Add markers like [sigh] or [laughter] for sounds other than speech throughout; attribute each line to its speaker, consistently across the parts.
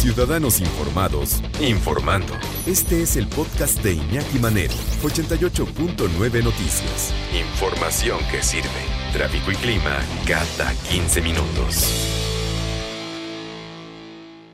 Speaker 1: Ciudadanos Informados, informando. Este es el podcast de Iñaki Manero, 88.9 Noticias. Información que sirve. Tráfico y clima cada 15 minutos.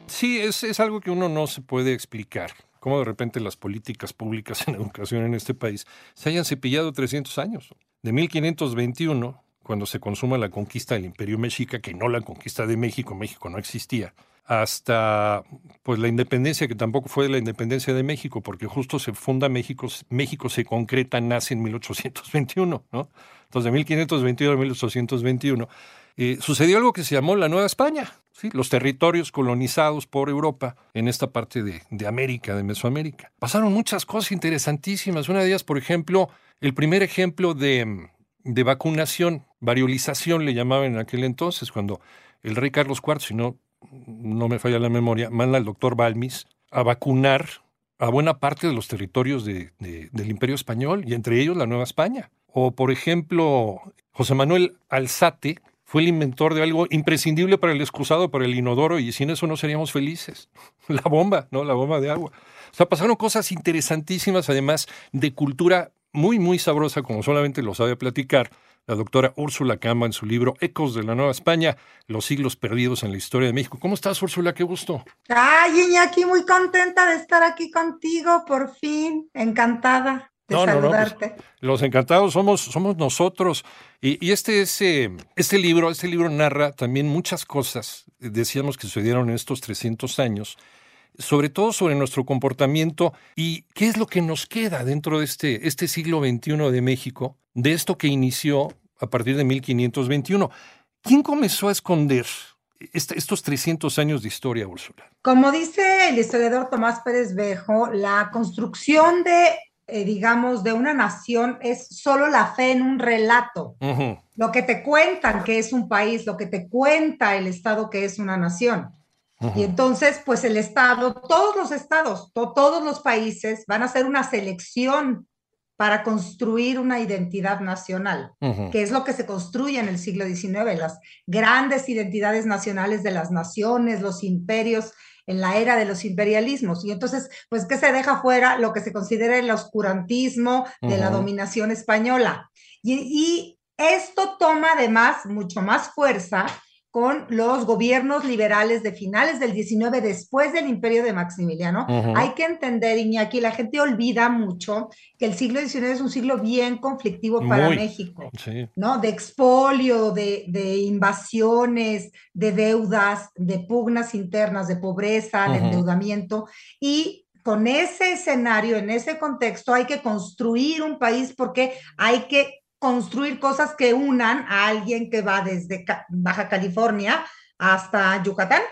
Speaker 2: Sí, es, es algo que uno no se puede explicar. Cómo de repente las políticas públicas [laughs] en educación en este país se hayan cepillado 300 años. De 1521, cuando se consuma la conquista del Imperio Mexica, que no la conquista de México, México no existía, hasta pues la independencia, que tampoco fue la independencia de México, porque justo se funda México, México se concreta, nace en 1821, ¿no? Entonces, de 1521 a 1821, eh, sucedió algo que se llamó la Nueva España, los territorios colonizados por Europa en esta parte de, de América, de Mesoamérica. Pasaron muchas cosas interesantísimas. Una de ellas, por ejemplo, el primer ejemplo de, de vacunación, variolización le llamaban en aquel entonces, cuando el rey Carlos IV, si no no me falla la memoria, manda al doctor Balmis a vacunar a buena parte de los territorios de, del Imperio Español y entre ellos la Nueva España. O, por ejemplo, José Manuel Alzate fue el inventor de algo imprescindible para el excusado, para el inodoro, y sin eso no seríamos felices. [laughs] La bomba, ¿no? La bomba de agua. O sea, pasaron cosas interesantísimas, además de cultura muy, muy sabrosa, como solamente lo sabe platicar la doctora Úrsula Camba en su libro Ecos de la Nueva España, los siglos perdidos en la historia de México. ¿Cómo estás, Úrsula? Qué gusto.
Speaker 3: Ay, Iñaki, muy contenta de estar aquí contigo, por fin, encantada de pues, saludarte.
Speaker 2: los encantados somos, somos nosotros. Y, este, es, este libro, este libro narra también muchas cosas, decíamos que sucedieron en estos 300 años, sobre todo sobre nuestro comportamiento y qué es lo que nos queda dentro de este, este siglo XXI de México, de esto que inició a partir de 1521. ¿Quién comenzó a esconder estos 300 años de historia, Úrsula?
Speaker 3: Como dice el historiador Tomás Pérez Bejo, la construcción de, eh, digamos, de una nación es solo la fe en un relato. Lo que te cuentan que es un país, lo que te cuenta el Estado que es una nación. Y entonces, pues el Estado, todos los estados, todos los países van a hacer una selección para construir una identidad nacional, que es lo que se construye en el siglo XIX, las grandes identidades nacionales de las naciones, los imperios en la era de los imperialismos. Y entonces, pues, ¿qué se deja fuera? Lo que se considera el oscurantismo de la dominación española. Y, y esto toma además mucho más fuerza con los gobiernos liberales de finales del 19 después del imperio de Maximiliano. Hay que entender, Iñaki, la gente olvida mucho que el siglo XIX es un siglo bien conflictivo para México, ¿no? De expolio, de, invasiones, de deudas, de pugnas internas, de pobreza, de endeudamiento. Y con ese escenario, en ese contexto, hay que construir un país porque hay que construir cosas que unan a alguien que va desde Baja California hasta Yucatán,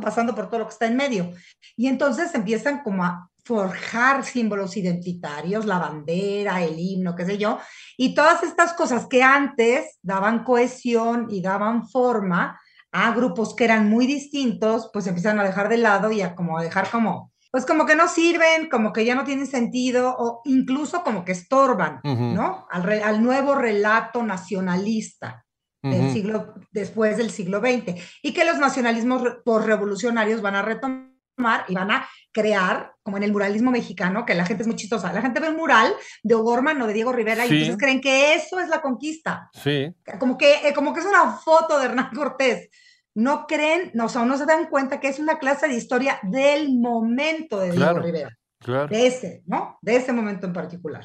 Speaker 3: pasando por todo lo que está en medio. Y entonces empiezan como a forjar símbolos identitarios, la bandera, el himno, qué sé yo, y todas estas cosas que antes daban cohesión y daban forma a grupos que eran muy distintos, pues empiezan a dejar de lado y a como a dejar como pues como que no sirven, como que ya no tienen sentido o incluso como que estorban, ¿no? Al, al, nuevo relato nacionalista del siglo, después del siglo XX y que los nacionalismos revolucionarios van a retomar y van a crear, como en el muralismo mexicano, que la gente es muy chistosa, la gente ve un mural de O'Gorman o de Diego Rivera y entonces creen que eso es la conquista.
Speaker 2: Sí.
Speaker 3: Como que, eh, como que es una foto de Hernán Cortés no creen, no, o sea, no se dan cuenta que es una clase de historia del momento de Diego Rivera. Claro. De ese, ¿no? De ese momento en particular.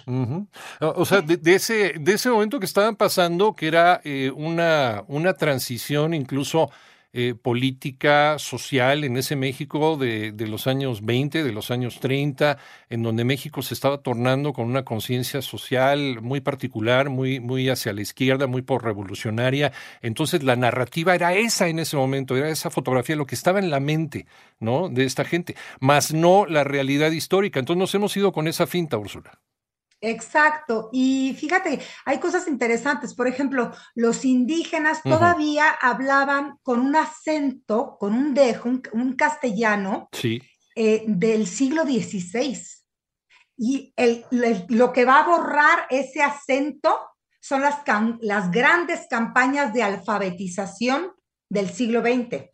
Speaker 2: O sea, de, ese, de ese momento que estaban pasando, que era eh, una, una transición incluso eh, política, social en ese México de, de, los años 20, de los años 30, en donde México se estaba tornando con una conciencia social muy particular, muy, muy hacia la izquierda, muy por revolucionaria. Entonces la narrativa era esa en ese momento, era esa fotografía, lo que estaba en la mente ¿no? de esta gente, más no la realidad histórica. Entonces nos hemos ido con esa finta, Úrsula.
Speaker 3: Exacto. Y fíjate, hay cosas interesantes. Por ejemplo, los indígenas todavía hablaban con un acento, con un dejo, un, castellano eh, del siglo XVI. Y lo que va a borrar ese acento son las, las grandes campañas de alfabetización del siglo XX.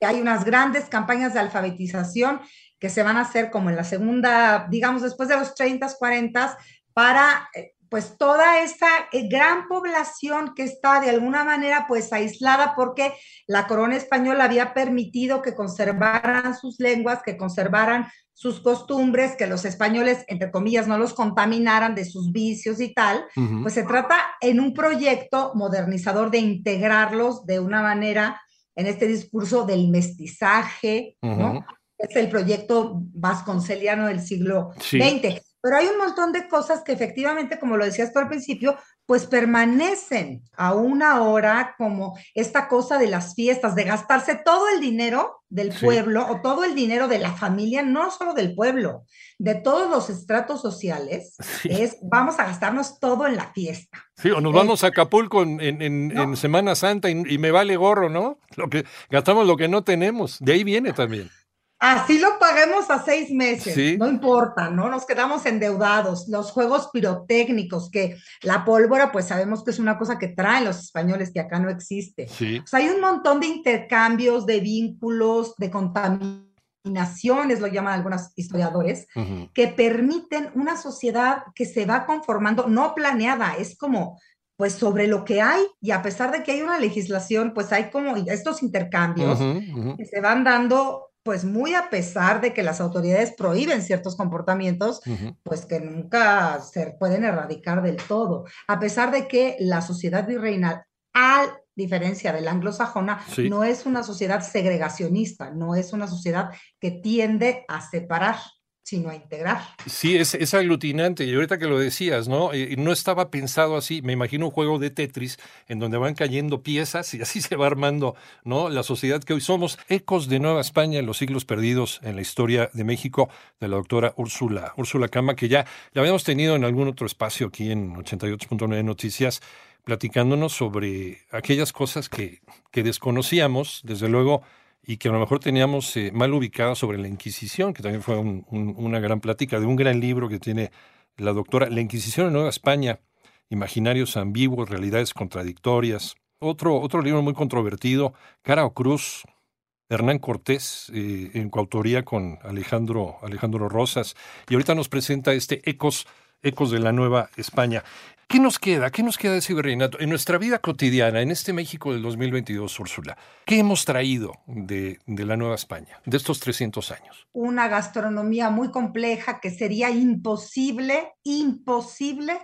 Speaker 3: Hay unas grandes campañas de alfabetización que se van a hacer como en la segunda, digamos, después de los 30, 40, para eh, pues toda esa eh, gran población que está de alguna manera pues aislada porque la corona española había permitido que conservaran sus lenguas, que conservaran sus costumbres, que los españoles, entre comillas, no los contaminaran de sus vicios y tal, pues se trata en un proyecto modernizador de integrarlos de una manera en este discurso del mestizaje, ¿no? Es el proyecto vasconceliano del siglo XX. Pero hay un montón de cosas que efectivamente, como lo decías tú al principio, pues permanecen aún ahora como esta cosa de las fiestas, de gastarse todo el dinero del pueblo o todo el dinero de la familia, no solo del pueblo, de todos los estratos sociales, es vamos a gastarnos todo en la fiesta.
Speaker 2: Sí, o nos vamos a Acapulco en, Semana Santa y, y, me vale gorro, ¿no? Lo que gastamos lo que no tenemos, de ahí viene también.
Speaker 3: Así lo paguemos a seis meses, no importa, ¿no? Nos quedamos endeudados. Los juegos pirotécnicos, que la pólvora, pues sabemos que es una cosa que traen los españoles, que acá no existe. Sí. hay un montón de intercambios, de vínculos, de contaminaciones, lo llaman algunos historiadores, que permiten una sociedad que se va conformando, no planeada, es como pues sobre lo que hay y a pesar de que hay una legislación, pues hay como estos intercambios que se van dando pues muy a pesar de que las autoridades prohíben ciertos comportamientos, pues que nunca se pueden erradicar del todo, a pesar de que la sociedad virreinal, a diferencia de la anglosajona, no es una sociedad segregacionista, no es una sociedad que tiende a separar sino a integrar.
Speaker 2: Sí, es, es aglutinante. Y ahorita que lo decías, ¿no? Eh, no estaba pensado así. Me imagino un juego de Tetris en donde van cayendo piezas y así [laughs] se va armando, ¿no? La sociedad que hoy somos. Ecos de Nueva España en los siglos perdidos en la historia de México de la doctora Úrsula, Úrsula Cama, que ya la habíamos tenido en algún otro espacio aquí en 88.9 Noticias platicándonos sobre aquellas cosas que, que desconocíamos, desde luego, y que a lo mejor teníamos eh, mal ubicado sobre la Inquisición, que también fue una gran plática de un gran libro que tiene la doctora, La Inquisición en Nueva España, Imaginarios ambiguos, realidades contradictorias. Otro, otro libro muy controvertido, Cara o Cruz, Hernán Cortés, eh, en coautoría con Alejandro, Alejandro Rosas. Y ahorita nos presenta este Ecos, Ecos de la Nueva España. ¿Qué nos queda? ¿Qué nos queda de ese virreinato? En nuestra vida cotidiana, en este México del 2022, Úrsula, ¿qué hemos traído de, la Nueva España, de estos 300 años?
Speaker 3: Una gastronomía muy compleja que sería imposible, imposible,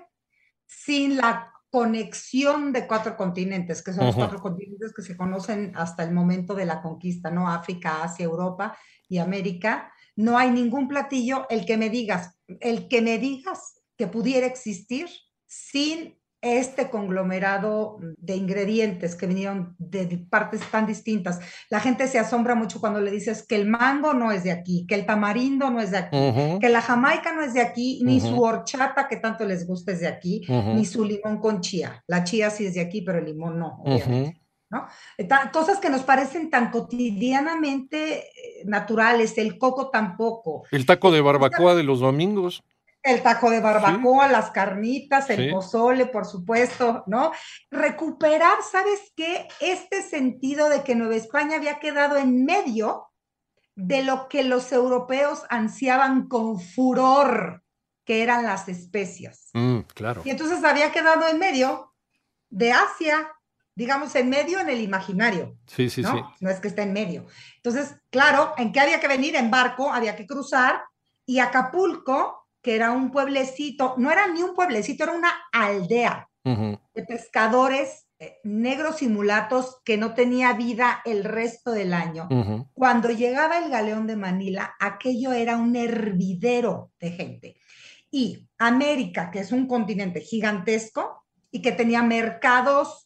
Speaker 3: sin la conexión de cuatro continentes, que son los cuatro continentes que se conocen hasta el momento de la conquista, ¿no? África, Asia, Europa y América. No hay ningún platillo, el que me digas, el que me digas que pudiera existir sin este conglomerado de ingredientes que vinieron de partes tan distintas. La gente se asombra mucho cuando le dices que el mango no es de aquí, que el tamarindo no es de aquí, que la jamaica no es de aquí, ni su horchata que tanto les gusta es de aquí, ni su limón con chía. La chía sí es de aquí, pero el limón no, obviamente. ¿no? Cosas que nos parecen tan cotidianamente eh, naturales, el coco tampoco.
Speaker 2: El taco de barbacoa de los domingos
Speaker 3: el taco de barbacoa, las carnitas, el pozole, por supuesto, ¿no? Recuperar, ¿sabes qué? Este sentido de que Nueva España había quedado en medio de lo que los europeos ansiaban con furor, que eran las especias.
Speaker 2: Mm, claro.
Speaker 3: Y entonces había quedado en medio de Asia, digamos, en medio en el imaginario.
Speaker 2: Sí, sí,
Speaker 3: ¿no?
Speaker 2: sí.
Speaker 3: No es que esté en medio. Entonces, claro, ¿en qué había que venir? En barco, había que cruzar, y Acapulco que era un pueblecito, no era ni un pueblecito, era una aldea de pescadores eh, negros y mulatos que no tenía vida el resto del año. Cuando llegaba el galeón de Manila, aquello era un hervidero de gente. Y América, que es un continente gigantesco y que tenía mercados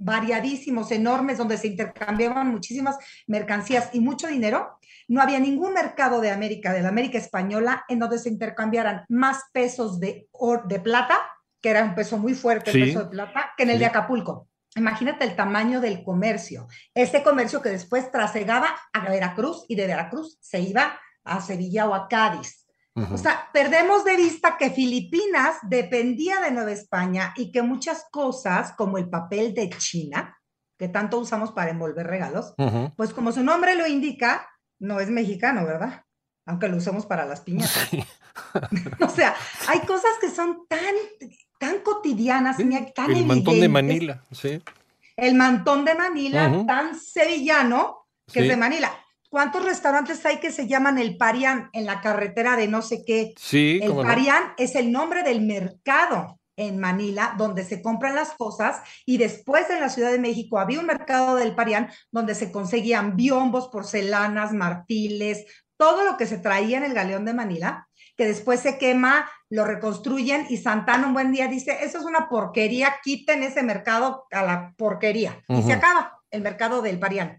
Speaker 3: variadísimos, enormes, donde se intercambiaban muchísimas mercancías y mucho dinero, no había ningún mercado de América, de la América española, en donde se intercambiaran más pesos de, de plata, que era un peso muy fuerte el peso de plata, que en el de Acapulco. Imagínate el tamaño del comercio. Ese comercio que después trasegaba a Veracruz y de Veracruz se iba a Sevilla o a Cádiz. O sea, perdemos de vista que Filipinas dependía de Nueva España y que muchas cosas, como el papel de China, que tanto usamos para envolver regalos, pues como su nombre lo indica, no es mexicano, ¿verdad? Aunque lo usemos para las piñatas. [laughs] o sea, hay cosas que son tan, tan cotidianas, tan
Speaker 2: El mantón de Manila, sí.
Speaker 3: El mantón de Manila, tan sevillano, que es de Manila. ¿Cuántos restaurantes hay que se llaman el Parián en la carretera de no sé qué?
Speaker 2: Sí,
Speaker 3: el Parián es el nombre del mercado en Manila, donde se compran las cosas, y después en la Ciudad de México había un mercado del Parián donde se conseguían biombos, porcelanas, marfiles, todo lo que se traía en el galeón de Manila, que después se quema, lo reconstruyen y Santana un buen día dice, eso es una porquería, quiten ese mercado a la porquería. Y se acaba el mercado del Parián.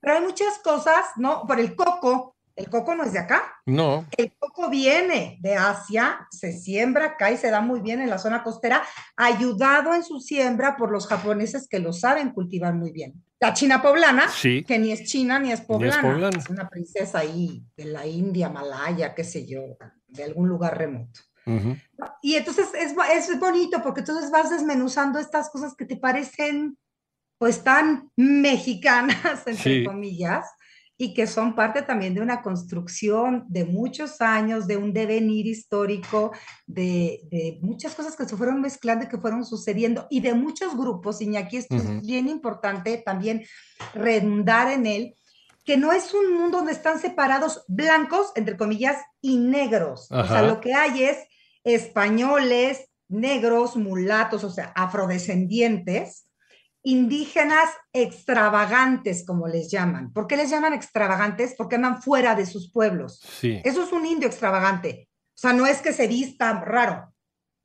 Speaker 3: Pero hay muchas cosas, ¿no? Por el coco, el coco no es de acá.
Speaker 2: No.
Speaker 3: El coco viene de Asia, se siembra acá y se da muy bien en la zona costera, ayudado en su siembra por los japoneses que lo saben cultivar muy bien. La china poblana, que ni es china ni es poblana, es, una princesa ahí de la India, Malaya, qué sé yo, de algún lugar remoto. Y entonces es, es bonito porque entonces vas desmenuzando estas cosas que te parecen pues tan mexicanas, [laughs] entre comillas, y que son parte también de una construcción de muchos años, de un devenir histórico, de, muchas cosas que se fueron mezclando y que fueron sucediendo, y de muchos grupos, Iñaki, esto es bien importante también redundar en él, que no es un mundo donde están separados blancos, entre comillas, y negros. O sea, lo que hay es españoles, negros, mulatos, o sea, afrodescendientes, indígenas extravagantes, como les llaman. ¿Por qué les llaman extravagantes? Porque andan fuera de sus pueblos. Eso es un indio extravagante. O sea, no es que se vista raro,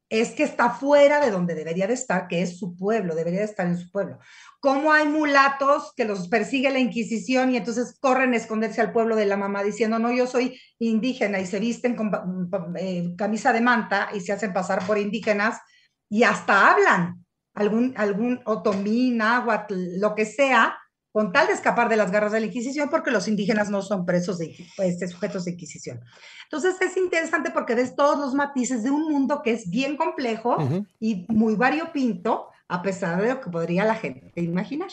Speaker 3: es que está fuera de donde debería de estar, que es su pueblo, debería de estar en su pueblo. ¿Cómo hay mulatos que los persigue la Inquisición y entonces corren a esconderse al pueblo de la mamá diciendo, no, yo soy indígena y se visten con eh, camisa de manta y se hacen pasar por indígenas y hasta hablan? Algún, algún otomí, náhuatl, lo que sea, con tal de escapar de las garras de la Inquisición, porque los indígenas no son presos de este, sujetos de Inquisición. Entonces es interesante porque ves todos los matices de un mundo que es bien complejo y muy variopinto, a pesar de lo que podría la gente imaginar.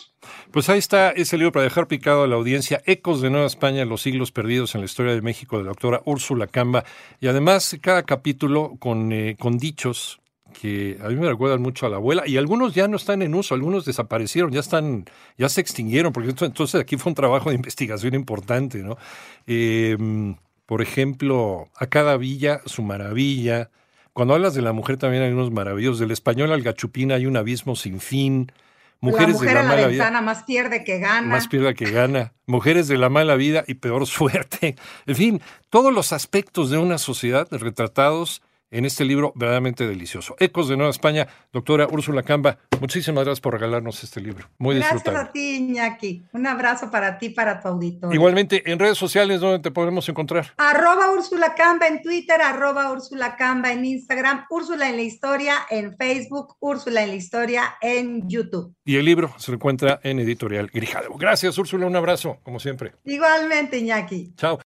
Speaker 2: Pues ahí está ese libro para dejar picado a la audiencia, Ecos de Nueva España, los siglos perdidos en la historia de México, de la doctora Úrsula Camba, y además cada capítulo con, eh, con dichos que a mí me recuerdan mucho a la abuela y algunos ya no están en uso, algunos desaparecieron, ya están, ya se extinguieron, porque entonces aquí fue un trabajo de [laughs] investigación importante, ¿no? Em, por ejemplo, a cada villa su maravilla. Cuando hablas de la mujer también hay unos maravillosos. Del español al gachupín hay un abismo sin fin.
Speaker 3: Mujeres la mujer de la, mala ventana más pierde que gana.
Speaker 2: Más pierde que gana. Mujeres de la mala vida y peor suerte. [laughs] En fin, todos los aspectos de una sociedad retratados en este libro verdaderamente delicioso. Ecos de Nueva España, doctora Úrsula Camba, muchísimas gracias por regalarnos este libro. Muy
Speaker 3: gracias Gracias a ti, Iñaki. Un abrazo para ti, para tu auditorio.
Speaker 2: Igualmente, en redes sociales, ¿dónde te podemos encontrar?
Speaker 3: Arroba Úrsula Camba en Twitter, arroba Úrsula Camba en Instagram, Úrsula en la Historia en Facebook, Úrsula en la Historia en YouTube.
Speaker 2: Y el libro se encuentra en Editorial Grijalvo. Gracias, Úrsula, un abrazo, como siempre.
Speaker 3: Igualmente, Iñaki.
Speaker 2: Chao.